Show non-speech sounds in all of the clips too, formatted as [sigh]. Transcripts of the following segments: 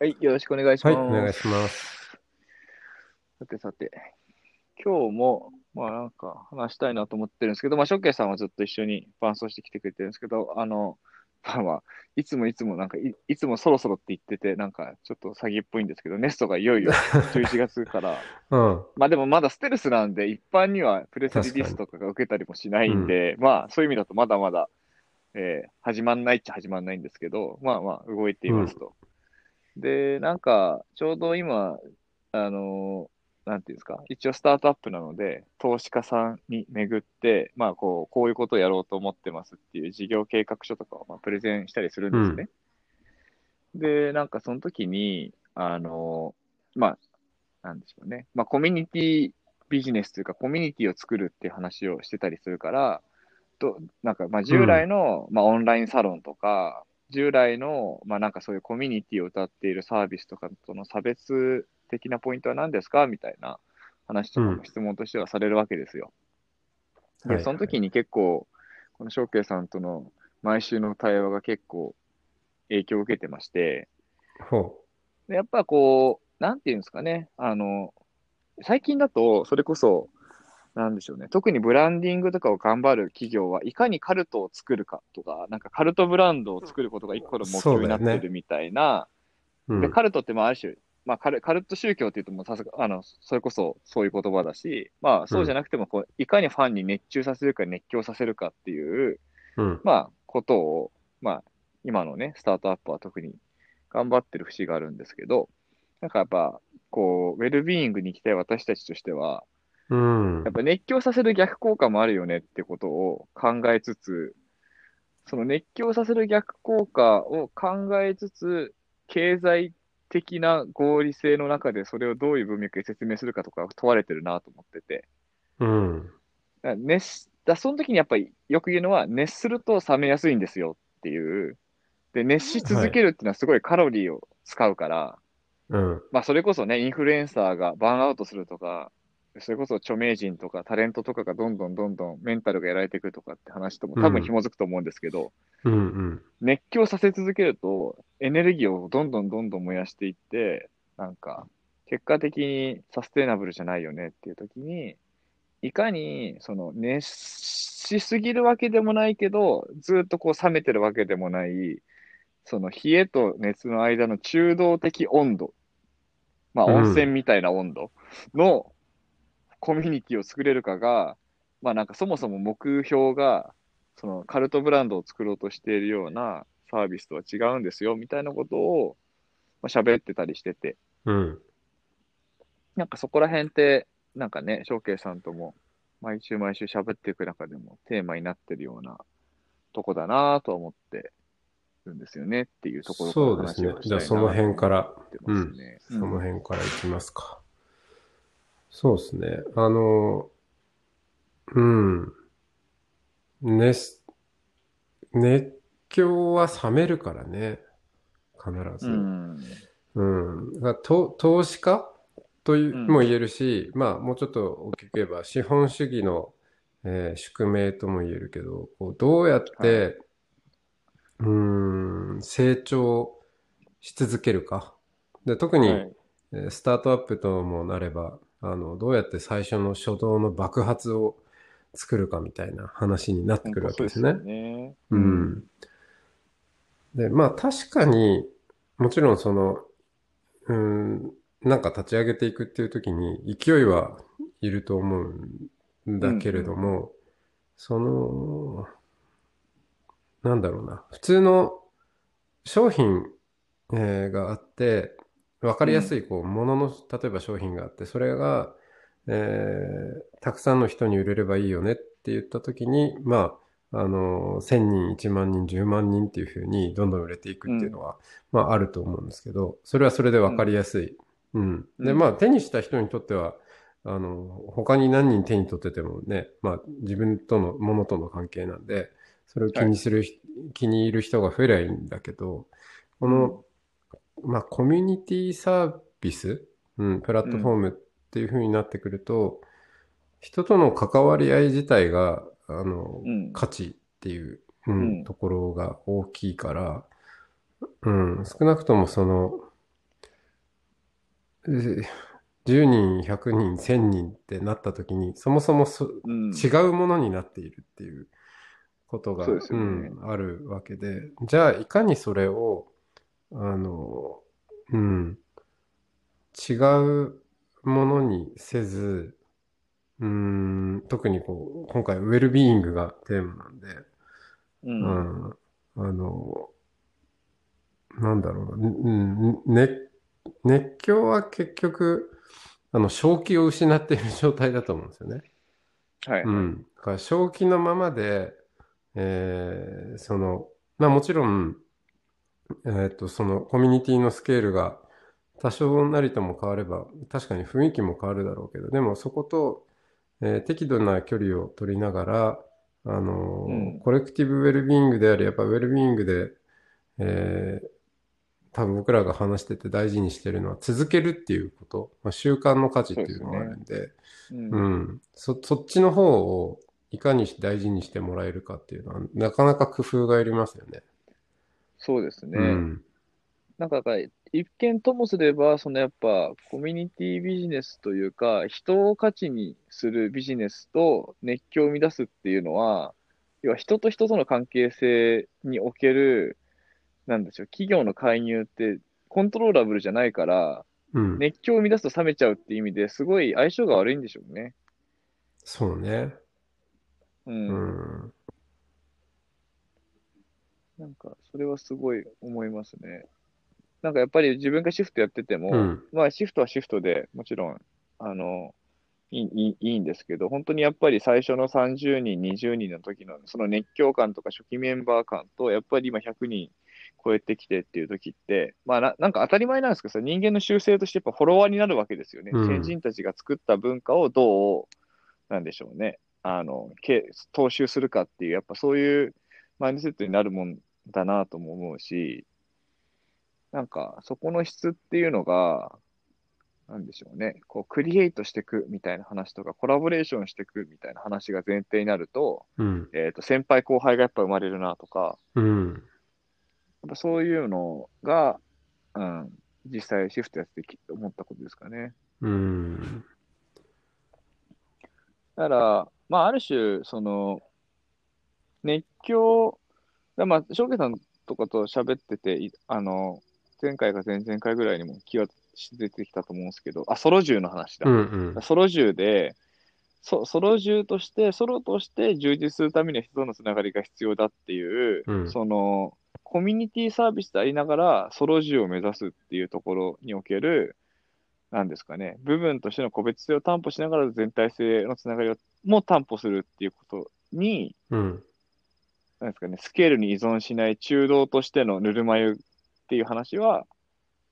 はい、よろしくお願いします。はい、お願いします。さてさて、今日も、まあなんか話したいなと思ってるんですけど、まあ、ショッケイさんはずっと一緒に伴走してきてくれてるんですけど、あの、まあまあ、いつもいつもなんかい、いつもそろそろって言ってて、なんかちょっと詐欺っぽいんですけど、ネストがいよいよ11月から、[laughs] うん。まあでもまだステルスなんで、一般にはプレスリリースとかが受けたりもしないんで、まあそういう意味だとまだまだ、えー始まんないっちゃ始まんないんですけど、まあまあ動いていますと。で、なんか、ちょうど今、あのーなんていうんですか、一応スタートアップなので、投資家さんに巡って、まあこう、こういうことをやろうと思ってますっていう事業計画書とかをまあプレゼンしたりするんですね。で、なんかその時に、あのーまあ、なんでしょうね。まあ、コミュニティビジネスというか、コミュニティを作るっていう話をしてたりするから、となんか、まあ、従来の、まあ、オンラインサロンとか、従来の、まあ、なんかそういうコミュニティを歌っているサービスとかとの差別的なポイントは何ですかみたいな話とかも質問としてはされるわけですよ。で、はい。その時に結構、この翔慶さんとの毎週の対話が結構影響を受けてまして、ほでやっぱこう、なんていうんですかね、あの、最近だと、それこそ、なんでしょうね、特にブランディングとかを頑張る企業はいかにカルトを作るかとか、なんかカルトブランドを作ることが一個の目標になってるみたいな、う。うんで、カルトってまあある種、まあカル、カルト宗教っていうともうさすが、あの、それこそそういう言葉だし、まあそうじゃなくてもこう、いかにファンに熱中させるか熱狂させるかっていう、うん。まあ、ことを、まあ、今のね、スタートアップは特に頑張ってる節があるんですけど、なんかやっぱ、こう、ウェルビーイングに行きたい私たちとしては、うんやっ。ぱ熱狂させる逆効果もあるよねってことを考えつつ、その熱狂させる逆効果を考えつつ、経済的な合理性の中でそれをどういう文脈で説明するかとか問われてるなと思ってて、うん。だ熱しだその時にやっぱりよく言うのは、熱すると冷めやすいんですよっていう。で、熱し続けるっていうのはすごいカロリーを使うから、うん。まあそれこそね、インフルエンサーがバーンアウトするとか、それこそ著名人とかタレントとかがどんどんどんどんメンタルがやられていくとかって話とも多分紐づくと思うんですけど、うん。うん。熱狂させ続けるとエネルギーをどんどんどんどん燃やしていって、なんか結果的にサステナブルじゃないよねっていう時に、いかにその熱しすぎるわけでもないけど、ずっとこう冷めてるわけでもない、その冷えと熱の間の中道的温度、まあうん温泉みたいな温度のコミュニティを作れるかが、まあなんかそもそも目標が、そのカルトブランドを作ろうとしているようなサービスとは違うんですよみたいなことをまあ喋ってたりしてて、うん。なんかそこら辺って、なんかね、翔慶さんとも毎週毎週喋っていく中でもテーマになってるようなとこだなとは思ってるんですよねっていうところからそうですね話をしたいなじゃあその辺からと思ってますね。その辺からいきますか。そうですね。あの、うん。熱、熱狂は冷めるからね。必ず。うん。うん。だと投資家？といううんも言えるし、まあもうちょっと大きく言えば資本主義の、えー宿命とも言えるけど、こうどうやって、うーん、成長し続けるか。で、特に、はいえースタートアップともなれば、あの、どうやって最初の初動の爆発を作るかみたいな話になってくるわけですね。うですよね。うん。で、まあ確かに、もちろんその、うん、なんか立ち上げていくっていう時に勢いはいると思うんだけれども、その、なんだろうな、普通の商品、えーがあって、わかりやすい、こう、ものの、例えば商品があって、それが、えーたくさんの人に売れればいいよねって言った時に、まあ、あの、1000人、1万人、10万人っていうふうにどんどん売れていくっていうのは、まああると思うんですけど、それはそれでわかりやすい。うん。で、うん。まあ、手にした人にとっては、あの、他に何人手に取っててもね、まあ、自分とのものとの関係なんで、それを気にするひ、気に入る人が増えりゃいいんだけど、この、まあ、コミュニティサービス、うん、プラットフォームっていう風になってくると、人との関わり合い自体が、あの、うん。価値っていう、うんうん。ところが大きいから、うん、少なくともその、えー10人、100人、1000人ってなった時に、そもそもそうん。違うものになっているっていうことが、そうね。ん、あるわけで、じゃあいかにそれを、あの、うん、違うものにせず、うん、特にこう、今回ウェルビーイングがテーマなんで、う。うんん、あの、なんだろうな、うん、熱、熱狂は結局、あの、正気を失っている状態だと思うんですよね。はい。うん。だから正気のままで、えーその、まあもちろん、えっと、そのコミュニティのスケールが多少なりとも変われば、確かに雰囲気も変わるだろうけど、でもそこと、えー適度な距離を取りながら、あのーうんコレクティブウェルビーイングであり、やっぱウェルビーイングで、えー多分僕らが話してて大事にしてるのは続けるっていうこと、まあ、習慣の価値っていうのがあるんで、うんうん。そ、そっちの方をいかに大事にしてもらえるかっていうのは、なかなか工夫がいりますよね。そうですね。うん。なんか一見ともすれば、そのやっぱコミュニティビジネスというか、人を価値にするビジネスと熱狂を生み出すっていうのは、要は人と人との関係性における、なんでしょう、企業の介入ってコントローラブルじゃないから、うん。熱狂を生み出すと冷めちゃうっていう意味ですごい相性が悪いんでしょうね。そうね。う。うんん。なんか、それはすごい思いますね。なんかやっぱり自分がシフトやってても、うん。まあシフトはシフトでもちろん、あの、いいいいんですけど、本当にやっぱり最初の30人、20人の時のその熱狂感とか初期メンバー感と、やっぱり今100人超えてきてっていう時って、まあななんか当たり前なんですけどさ、人間の習性としてやっぱフォロワーになるわけですよね。うん先人たちが作った文化をどう、なんでしょうね、あの、け踏襲するかっていう、やっぱそういうマインドセットになるもんだなとも思うし、なんかそこの質っていうのが、なんでしょうね、こう、クリエイトしていくみたいな話とか、コラボレーションしていくみたいな話が前提になると、うん。えっ、と、先輩後輩がやっぱ生まれるなとか、うん。やっぱそういうのが、うん、実際シフトやってき思ったことですかね。うん。だから、まあ、ある種、その、熱狂、だまあ、翔慶さんとかと喋ってて、いあの、前回か前々回ぐらいにも気は出てきたと思うんですけど、あ、ソロ銃の話だ。うん。うん。ソロ銃で、ソソロ銃として、ソロとして充実するためには人とのつながりが必要だっていう、うんその、コミュニティサービスでありながら、ソロ銃を目指すっていうところにおける、なんですかね、部分としての個別性を担保しながら全体性のつながりをも担保するっていうことに、うん。なんですかね、スケールに依存しない中道としてのぬるま湯っていう話は、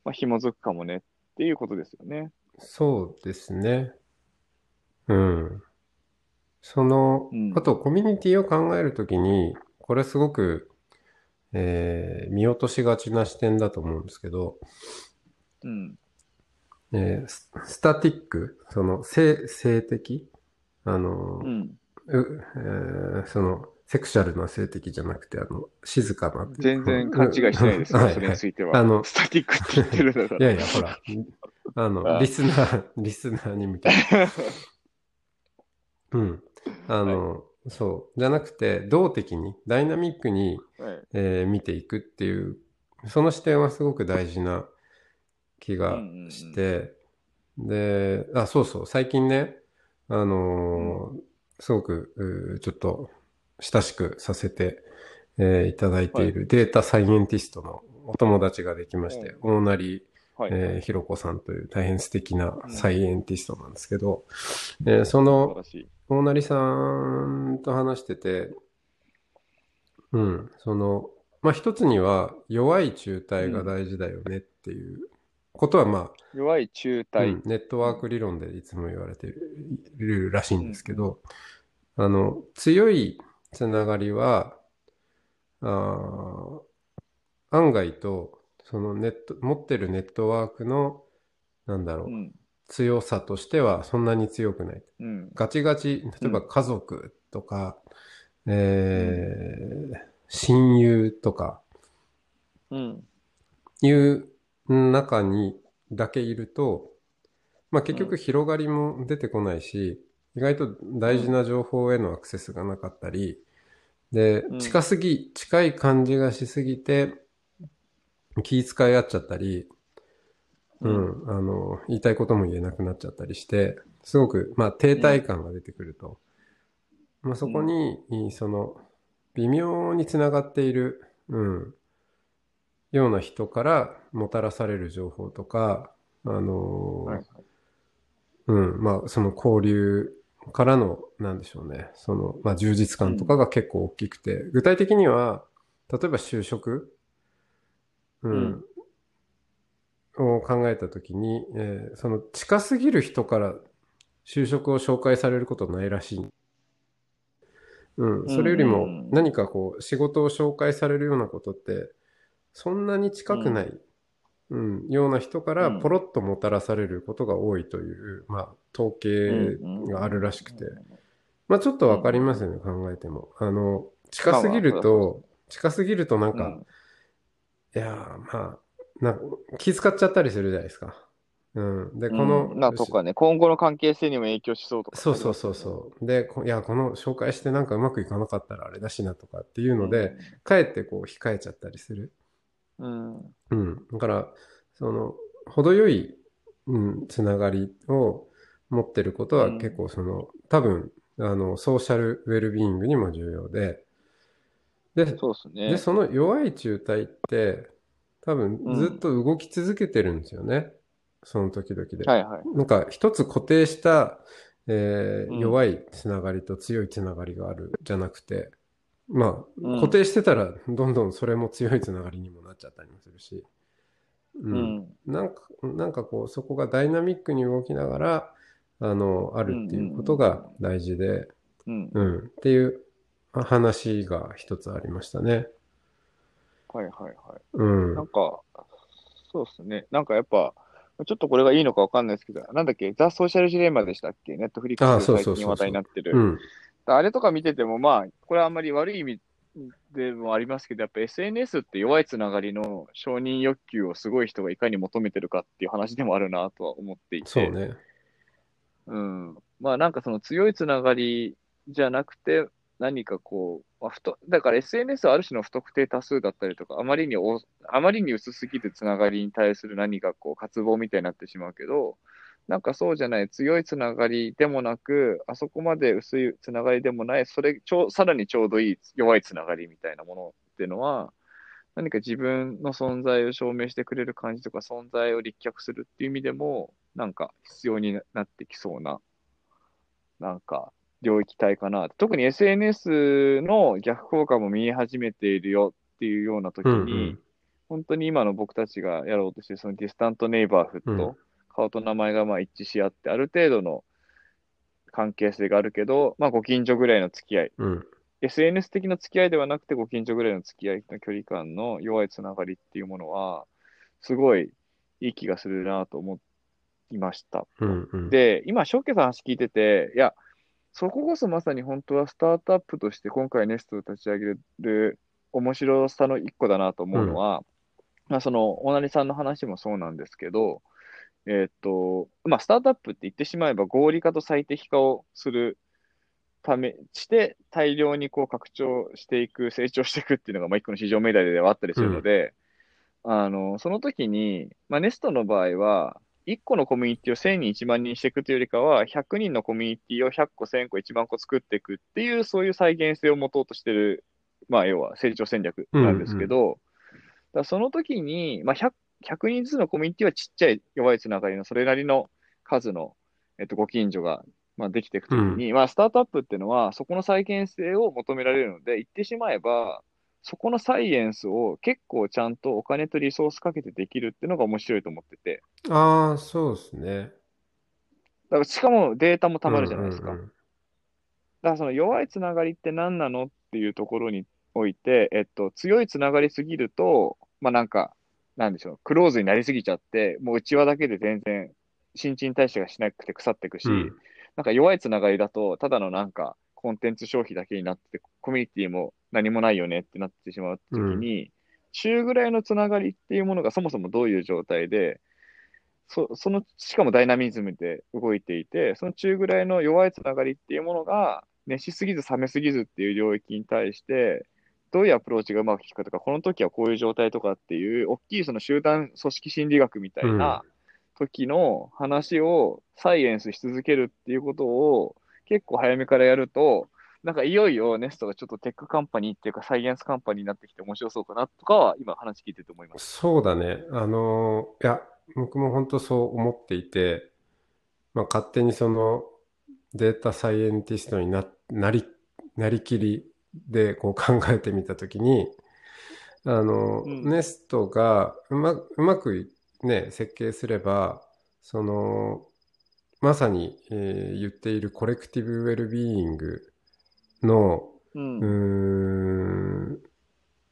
まあ、紐づくかもねっていうことですよね。そうですね。うん。そのうん、あとコミュニティを考えるときに、これすごく、えー見落としがちな視点だと思うんですけど、うん。えーススタティック、その性、性的、あの、うん。うえーその、セクシャルな性的じゃなくて、あの、静かな。全然勘違いしてないですよ、それうんはいはいについては。あのスタティックって言ってるんだから。いやいや、ほら、あの、あリスナー、リスナーに向けて。[laughs] うん。あの、そう。じゃなくて、動的に、ダイナミックに、はいえー見ていくっていう、その視点はすごく大事な気がして、で、あ、そうそう、最近ね、あのーすごく、ちょっと、親しくさせて、えーいただいているデータサイエンティストのお友達ができまして、大成はい。えーひろこさんという大変素敵なサイエンティストなんですけど、えーその。大成さんと話してて、うん、その、まあ、一つには弱い中体が大事だよねっていうことはまあ、弱い中う体。ん、ネットワーク理論でいつも言われているらしいんですけど、あの、強いつながりは、あー案外と、そのネット、持ってるネットワークの、なんだろう、うん。強さとしてはそんなに強くない。うん。ガチガチ、例えば家族とか、えー親友とかうん。いう中にだけいると、まあ結局広がりも出てこないし、意外と大事な情報へのアクセスがなかったり、でう、ん。近すぎ、近い感じがしすぎて、気遣い合っちゃったり、ううんん、あの、言いたいことも言えなくなっちゃったりして、すごく、まあ、停滞感が出てくると。まあ、そこに、その、微妙につながっている、うん、ような人からもたらされる情報とか、あのーはい。うん、まあ、その交流からの、なんでしょうね、その、まあ、充実感とかが結構大きくて、具体的には、例えば就職、うん、を考えたときに、えーその近すぎる人から就職を紹介されることないらしい。うん、それよりもうんうんうん。何かこう仕事を紹介されるようなことってそんなに近くない、うんような人からうんポロッともたらされることが多いという、まあ、統計があるらしくて、まあちょっとわかりますよね、考えても。あの、近すぎると、近すぎるとなんか、うんいやー、まあ、な気遣っちゃったりするじゃないですか。うん。で、この、うん、なとかね、今後の関係性にも影響しそうとか。そうそうそうそう。で、こいや、この紹介してなんかうまくいかなかったらあれだしなとかっていうので、かえってこう控えちゃったりする。うん、うん。だから、その、程よい、うん、つながりを持ってることはうん結構その、多分、あの、ソーシャルウェルビーイングにも重要で、で、そうですね。で、その弱い中体って、多分うんずっと動き続けてるんですよね。その時々で。はいはい。なんか一つ固定した、えーうん弱いつながりと強いつながりがあるじゃなくて、まあ、うん固定してたらどんどんそれも強いつながりにもなっちゃったりもするし、ううんん。なんか、なんかこう、そこがダイナミックに動きながら、あの、あるっていうことが大事で、うん。うん、っていう話が一つありましたね。はいはいはい。うん。なんか、そうですね。なんかやっぱ、ちょっとこれがいいのかわかんないですけど、なんだっけ、ザ・ソーシャルジレンマでしたっけ？ネットフリッあクスで最近話題になってる。うん。あれとか見てても、まあ、これはあんまり悪い意味でもありますけど、やっぱ SNS って弱いつながりの承認欲求をすごい人がいかに求めてるかっていう話でもあるなとは思っていて。そうね。うん。まあなんかその強いつながりじゃなくて、何かこう、まあ、ふとだから SNS はある種の不特定多数だったりとか、あまりにおあまりに薄すぎるつながりに対する何かこう渇望みたいになってしまうけど、なんかそうじゃない強いつながりでもなく、あそこまで薄いつながりでもない、それちょうさらにちょうどいい弱いつながりみたいなものっていうのは、何か自分の存在を証明してくれる感じとか、存在を立脚するっていう意味でも、なんか必要になってきそうな、なんか領域体かな。特に SNS の逆効果も見え始めているよっていうような時に、うんうん本当に今の僕たちがやろうとしているそのディスタントネイバーフット、うん顔と名前がまあ一致し合って、ある程度の関係性があるけど、まあご近所ぐらいの付き合い、うん。SNS 的な付き合いではなくて、ご近所ぐらいの付き合いの距離感の弱いつながりっていうものは、すごいいい気がするなと思いました。うんうん。で、今、ショッケさんの話聞いてて、いや、そここそまさに本当はスタートアップとして今回ネストを立ち上げる面白さの一個だなと思うのは、まあ、その、大成さんの話もそうなんですけど、えーっと、まあ、スタートアップって言ってしまえば合理化と最適化をするため、して大量にこう拡張していく、成長していくっていうのが、まあ、一個の市場命題ではあったりするので、あの、その時に、まあ、ネストの場合は、1個のコミュニティを1000人、1万人にしていくというよりかは、100人のコミュニティを100個、1000個、1万個作っていくっていう、そういう再現性を持とうとしてる、まあ、要は成長戦略なんですけど、だからその時に、まあ100、100人ずつのコミュニティはちっちゃい弱いつながりのそれなりの数の、えっと、ご近所が、まあ、できていくときに、まあ、スタートアップっていうのは、そこの再現性を求められるので、言ってしまえば、そこのサイエンスを結構ちゃんとお金とリソースかけてできるっていうのが面白いと思ってて。ああ、そうですね。だからしかもデータもたまるじゃないですか。うんうんうんだからその弱いつながりって何なのっていうところにおいて、えっと、強いつながりすぎると、まあなんか、なんでしょう、クローズになりすぎちゃって、もう内輪だけで全然新陳代謝がしなくて腐っていくし、うん。なんか弱いつながりだと、ただのなんかコンテンツ消費だけになってて、コミュニティも何もないよねってなってしまうときに、中ぐらいのつながりっていうものがそもそもどういう状態で、そその、しかもダイナミズムで動いていて、その中ぐらいの弱いつながりっていうものが、熱しすぎず冷めすぎずっていう領域に対して、どういうアプローチがうまくいくかとか、この時はこういう状態とかっていう、大きいその集団組織心理学みたいな時の話をサイエンスし続けるっていうことを結構早めからやると、なんかいよいよネストがちょっと tech company っていうか science company になってきて面白そうかなとかは今話聞いてて思います。そうだね。あのーいや、僕も本当そう思っていて、まあ、勝手にそのデータサイエンティストにな、なり、なりきりでこう [laughs] 考えてみたときに、あの、うん。ネストがうま、うまくね、設計すれば、その、まさに、えー言っているコレクティブウェルビーイングの、うん。うーん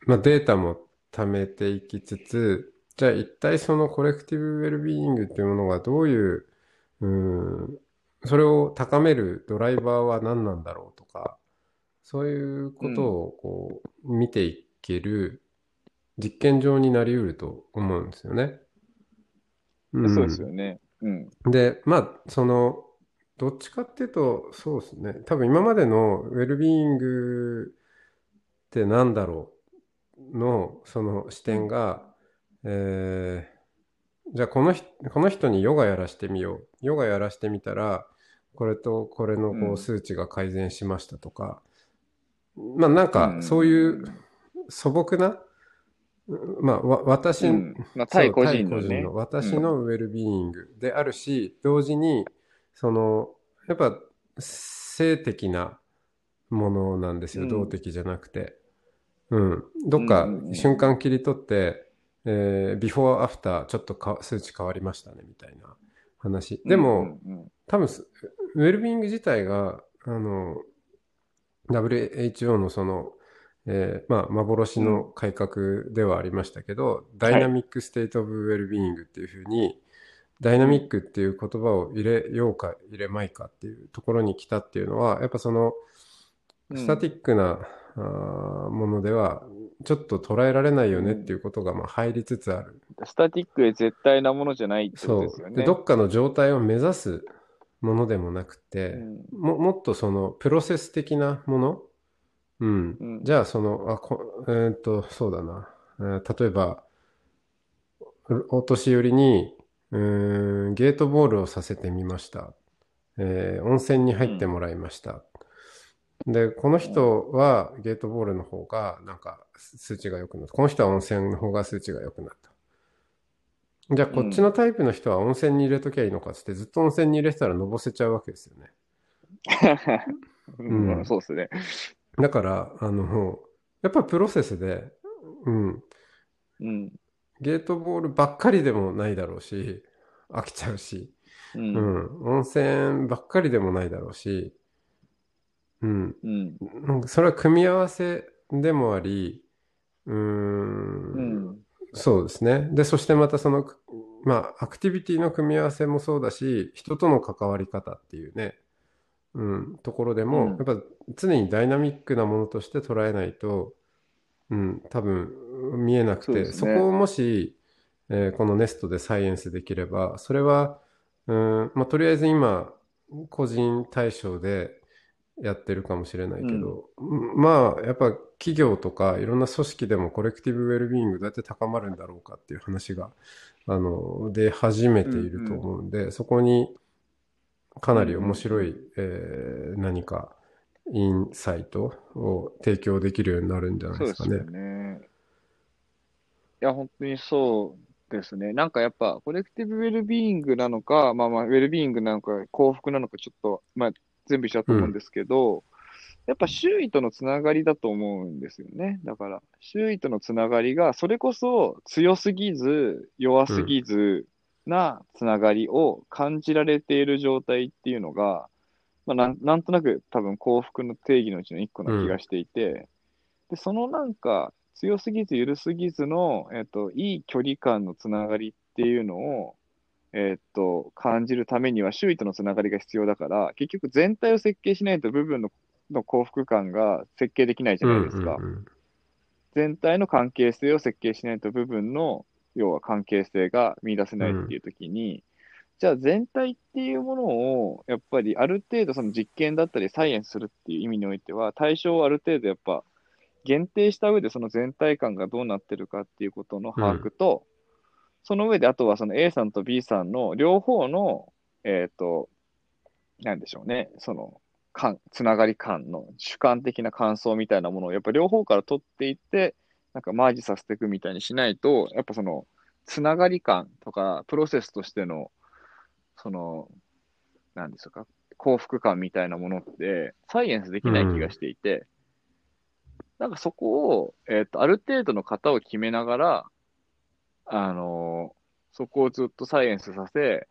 まあ、データも貯めていきつつ、じゃあ一体そのコレクティブウェルビーイングっていうものがどういう、うーん、それを高めるドライバーは何なんだろうとか、そういうことをこう見ていける実験場になり得ると思うんですよね。んそうですよね。うん。で、まあ、その、どっちかっていうと、そうですね。多分今までのウェルビーイングってなんだろうの、その視点が、えーじゃあこの人、この人にヨガやらしてみよう。ヨガやらしてみたら、これとこれのこうんう数値が改善しましたとか、まあなんかんそういう素朴な、まあわ私、うんまあ、対個人の。私のウェルビーイングであるし、同時に、その、やっぱ、性的なものなんですよ。うん動的じゃなくて。うん。どっか瞬間切り取って、えービフォーアフターちょっとか数値変わりましたね、みたいな話。でも、多分す、ウェルビーイング自体が、あの、WHO のその、えーまあ、幻の改革ではありましたけど、 dynamic state of well-being っていうふうに、ダイナミックっていう言葉を入れようか入れまいかっていうところに来たっていうのは、やっぱその、うんスタティックな、あーものでは、ちょっと捉えられないよねっていうことがまあ入りつつある。スタティックで絶対なものじゃないってこそう。とですよね。で、どっかの状態を目指すものでもなくて、うん。ももっとそのプロセス的なもの、うん。うん。じゃあそのあこえーっとそうだな、えー例えばおお年寄りにうーんゲートボールをさせてみました、えー温泉に入ってもらいました、でこの人はゲートボールの方がなんか数値が良くなった。この人は温泉の方が数値が良くなったじゃあこっちのタイプの人は温泉に入れときゃいいのかっつってずっと温泉に入れてたらのぼせちゃうわけですよね [laughs] うんうんそうですね。だから、あの、やっぱりプロセスで、うん、うん。ゲートボールばっかりでもないだろうし、飽きちゃうし、う。うんん、温泉ばっかりでもないだろうし、うん、うん。うんそれは組み合わせでもあり、うー、うんん。そうですね。で、そしてまたその、まあ、アクティビティの組み合わせもそうだし、人との関わり方っていうね、うん、ところでも、うん。やっぱ常にダイナミックなものとして捉えないと、うん、多分見えなくて、そね。そこをもし、えーこのネストでサイエンスできれば、それは、うん、まあ、とりあえず今、個人対象でやってるかもしれないけど、うんまあ、やっぱ企業とかいろんな組織でもコレクティブウェルビーイングどうやって高まるんだろうかっていう話が、あの、出始めていると思うんで、そこにかなり面白い、えー何かインサイトを提供できるようになるんじゃないですかね。よね。いや、本当にそうですね。なんかやっぱ、コレクティブウェルビーイングなのか、まあまあ、ウェルビーイングなのか、幸福なのか、ちょっと、まあ、全部一緒だと思うんですけど、やっぱ周囲とのつながりだと思うんですよね。だから、周囲とのつながりが、それこそ強すぎず、弱すぎずなつながりを感じられている状態っていうのが、まあ、なんなんとなく多分幸福の定義のうちの一個な気がしていて、でそのなんか強すぎず緩すぎずの、えっと、いい距離感のつながりっていうのを、えっと、感じるためには周囲とのつながりが必要だから、結局全体を設計しないと部分のの幸福感が設計できないじゃないですか。うんうん全体の関係性を設計しないと部分の、要は関係性が見出せないっていう時に、じゃあ全体っていうものを、やっぱりある程度その実験だったりサイエンスするっていう意味においては、対象をある程度やっぱ限定した上でその全体感がどうなってるかっていうことの把握と、その上であとはその A さんと B さんの両方の、えっ、と、なんでしょうね、その、感つながり感の主観的な感想みたいなものをやっぱ両方から取っていって、なんかマージさせていくみたいにしないと、やっぱその、つながり感とか、プロセスとしての、その、なんですか、幸福感みたいなものって、サイエンスできない気がしていて、なんかそこを、えっ、と、ある程度の型を決めながら、あのそこをずっとサイエンスさせ、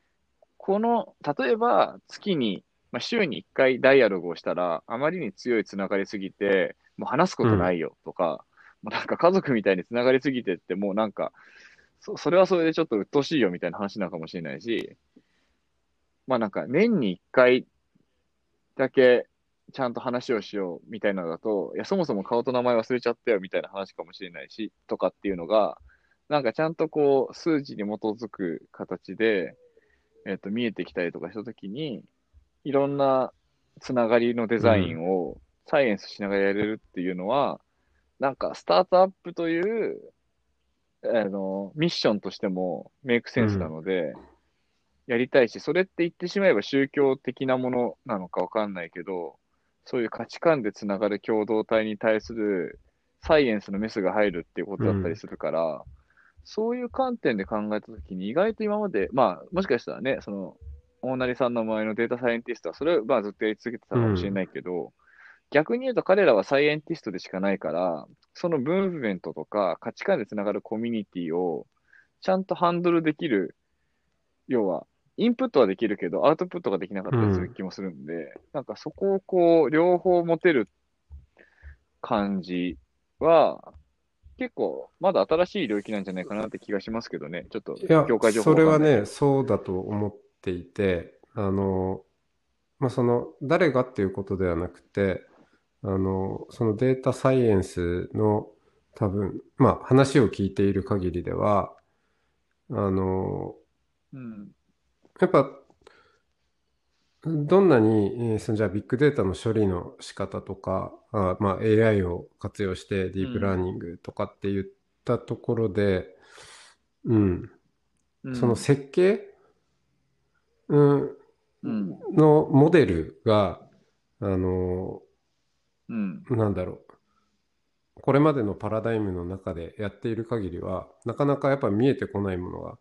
この、例えば月に、まあ、週に1回ダイアログをしたら、あまりに強いつながりすぎて、もう話すことないよとか、もうなんか家族みたいにつながりすぎてって、もうなんか、そそれはそれでちょっと鬱陶しいよみたいな話なのかもしれないし、まあなんか年に1回だけちゃんと話をしようみたいなのだと、いや、そもそも顔と名前忘れちゃったよみたいな話かもしれないし、とかっていうのが、なんかちゃんとこう、数字に基づく形で、えっ、と、見えてきたりとかしたときに、いろんなつながりのデザインをサイエンスしながらやれるっていうのは、なんかスタートアップという、あの、ミッションとしてもメイクセンスなので、やりたいし、それって言ってしまえば宗教的なものなのかわかんないけど、そういう価値観でつながる共同体に対するサイエンスのメスが入るっていうことだったりするから、そういう観点で考えたときに、意外と今まで、まあ、もしかしたらね、その、大成さんの前のデータサイエンティストは、それをまあずっとやり続けてたかもしれないけど、逆に言うと彼らはサイエンティストでしかないから、そのムーブメントとか価値観でつながるコミュニティをちゃんとハンドルできる、要は、インプットはできるけど、アウトプットができなかったりする気もするんで、なんかそこをこう、両方持てる感じは、結構、まだ新しい領域なんじゃないかなって気がしますけどね。ちょっと、いや業界情報それはね、そうだと思っていて、あの、まあ、その、誰がっていうことではなくて、あの、そのデータサイエンスの多分、まあ、話を聞いている限りでは、あの、うん。やっぱ、どんなに、えーそのじゃあビッグデータの処理の仕方とか、あまあ AI を活用してディープラーニングとかって言ったところで、うん、うんその設計。のモデルが、あの、うん。なんだろう。これまでのパラダイムの中でやっている限りは、なかなかやっぱ見えてこないものが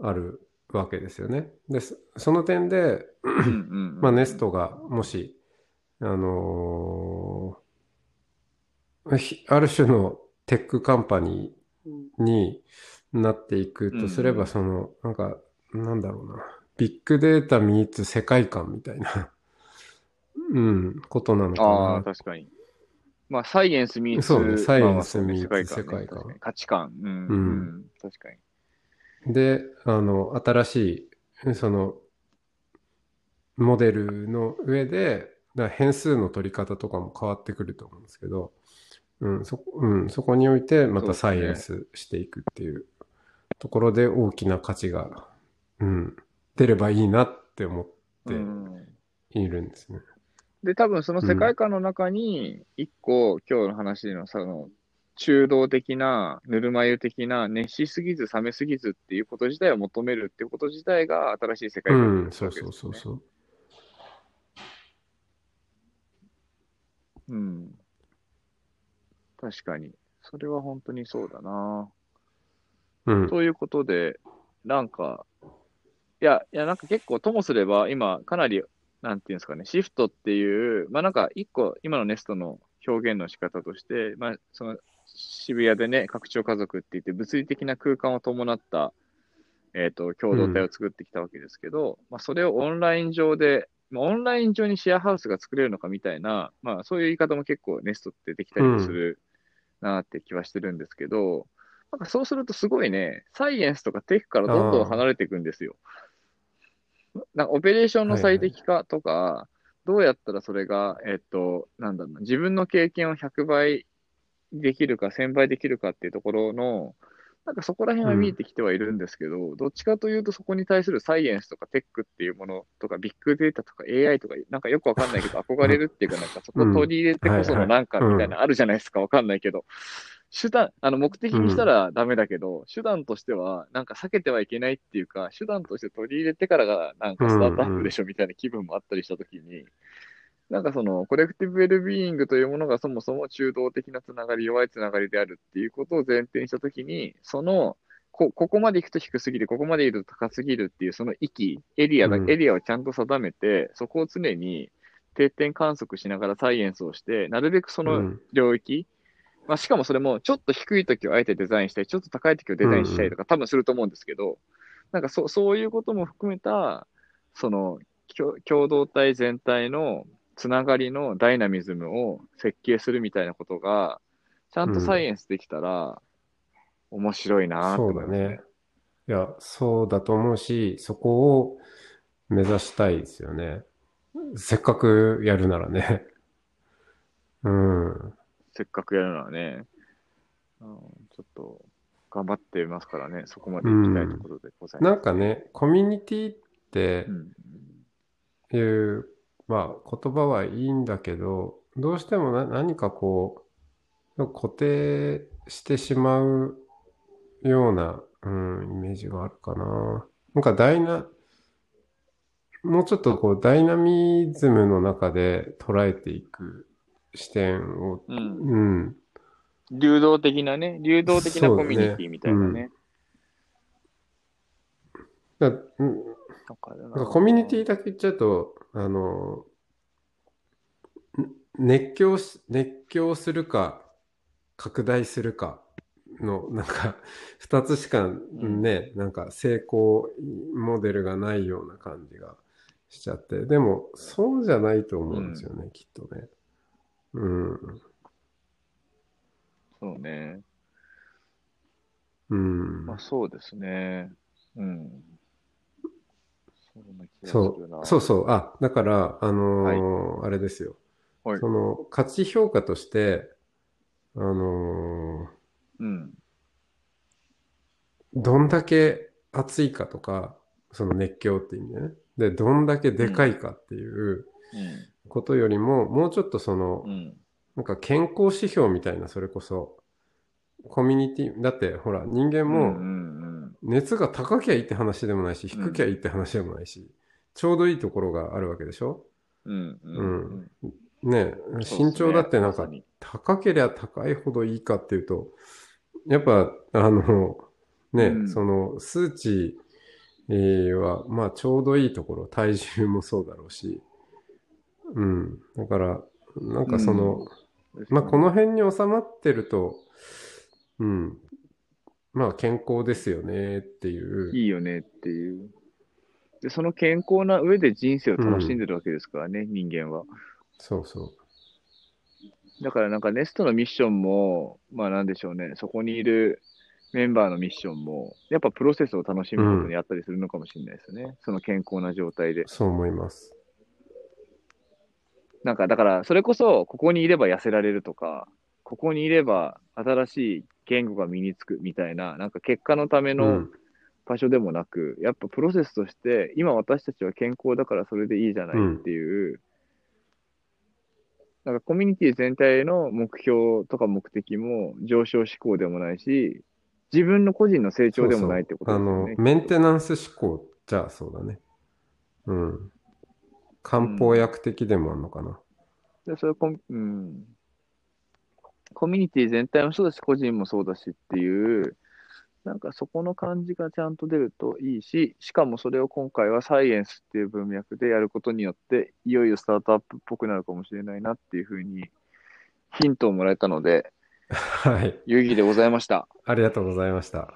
あるわけですよね。で、そその点で、うん。まあ、ネストがもし、あのーひある種の tech company になっていくとすれば、うんその、なんか、なんだろうな、 big data meets 世界観みたいな、うん、ことなのかああ、な。確かに。まあ、 science meets、そうね science meets 世界観価値観。うん。うんうん。確かに。で、あの、新しい、その、モデルの上で、だ変数の取り方とかも変わってくると思うんですけど、うん、そ、うん、そこにおいてまたサイエンスしていくっていうところで大きな価値が、うん、出ればいいなって思ってうんいるんですね。で、多分その世界観の中に、一個、今日の話のその、中道的な、ぬるま湯的な、熱しすぎず冷めすぎずっていうこと自体を求めるっていうこと自体が新しい世界う観ん、そうそうそうそう。う。うん。確かに。それは本当にそうだな。うん、ということで、なんか、いや、いや、なんか結構ともすれば、今、かなりなんていうんですかね、シフトっていう、まあなんか一個、今のネストの表現の仕方として、まあその渋谷でね、拡張家族って言って、物理的な空間を伴った、えっ、と、共同体を作ってきたわけですけど、まあそれをオンライン上で、まあ、オンライン上にシェアハウスが作れるのかみたいな、まあそういう言い方も結構ネストってできたりもするなって気はしてるんですけど、なんかそうするとすごいね、サイエンスとかテックからどんどん離れていくんですよ。なんかオペレーションの最適化とか、どうやったらそれが、えっと、なんだろうな、自分の経験を100倍できるか、1000倍できるかっていうところの、なんかそこら辺は見えてきてはいるんですけど、どっちかというとそこに対するサイエンスとかテックっていうものとか、ビッグデータとか AI とか、なんかよくわかんないけど、[laughs] 憧れるっていうか、なんかそこ取り入れてこそのなんかみたいなあるじゃないですか、わかんないけど。手段、あの、目的にしたらダメだけど、手段としては、なんか避けてはいけないっていうか、手段として取り入れてからが、なんかスタートアップでしょみたいな気分もあったりしたときに、なんかその、コレクティブウェルビーイングというものがそもそも中道的なつながり、弱いつながりであるっていうことを前提にしたときに、その、こ、ここまで行くと低すぎる、ここまで行くと高すぎるっていう、その域、エリアが、うん。エリアをちゃんと定めて、そこを常に定点観測しながらサイエンスをして、なるべくそのうん。領域、まあ、しかもそれも、ちょっと低い時をあえてデザインしたり、ちょっと高い時をデザインしたりとか、多分すると思うんですけど、なんかそそういうことも含めた、その、共共同体全体のつながりのダイナミズムを設計するみたいなことが、ちゃんとサイエンスできたら、面白いなってそうだね。いや、そうだと思うし、そこを目指したいですよね。せっかくやるならね。うん。せっかくやるのはね、うん、ちょっと頑張ってますからね、そこまで行きたいところでございます。なんかね、コミュニティってうん、いう、まあ言葉はいいんだけど、どうしてもな何かこう、固定してしまうような、うん、イメージがあるかな。なんかダイナ、もうちょっとこうダイナミズムの中で捉えていく視点を、うん、うん、流動的なね、流動的なコミュニティみたいなね。だうん。なんかな。んかコミュニティだけ言っちゃうと、あの、ん熱狂し、熱狂するか、拡大するかの、なんか、二つしかね、なんか成功モデルがないような感じがしちゃって、でも、そうじゃないと思うんですよね、きっとね。うん。そうね。うん。まあそうですね。うん。そうそ。う、そう。あ、だから、あのーあれですよ。はいその、価値評価として、あのーうん。どんだけ熱いかとか、その熱狂って意味でね。で、どんだけでかいかっていうことよりも、もうちょっとそのうん。う、ん。なんか健康指標みたいな、それこそ、コミュニティ、だってほら、人間も熱が高きゃいいって話でもないし、低きゃいいって話でもないし、ちょうどいいところがあるわけでしょ？うん。うん。うん。ね身長だってなんか高ければ高いほどいいかっていうと、やっぱ、あの、ね、うんその数値えーは、まあちょうどいいところ、体重もそうだろうし、うん。だから、なんかその、まあこの辺に収まってると、うん。まあ健康ですよねっていう。いいよねっていう。で、その健康な上で人生を楽しんでるわけですからね、人間は。そうそだからなんかネストのミッションも、まあなんでしょうね、そこにいるメンバーのミッションも、やっぱプロセスを楽しむことにあったりするのかもしれないですね。その健康な状態でう。。そう思います。なんかだから、それこそ、ここにいれば痩せられるとか、ここにいれば新しい言語が身につくみたいな、なんか結果のためうのん。場所でもなく、やっぱプロセスとして、今私たちは健康だからそれでいいじゃないっていう、なんかコミュニティ全体の目標とか目的も上昇志向でもないし、自分の個人の成長でもないってことそうですよね。そうあの、メンテナンス思考じゃあそうだね。うん。漢方薬的でもあるのかな。でそれコミ、うん、コミュニティ全体もそうだし、個人もそうだしっていう、なんかそこの感じがちゃんと出るといいし、しかもそれを今回はサイエンスっていう文脈でやることによって、いよいよスタートアップっぽくなるかもしれないなっていうふうにヒントをもらえたので、[laughs] はい。有意義でございました。ありがとうございました。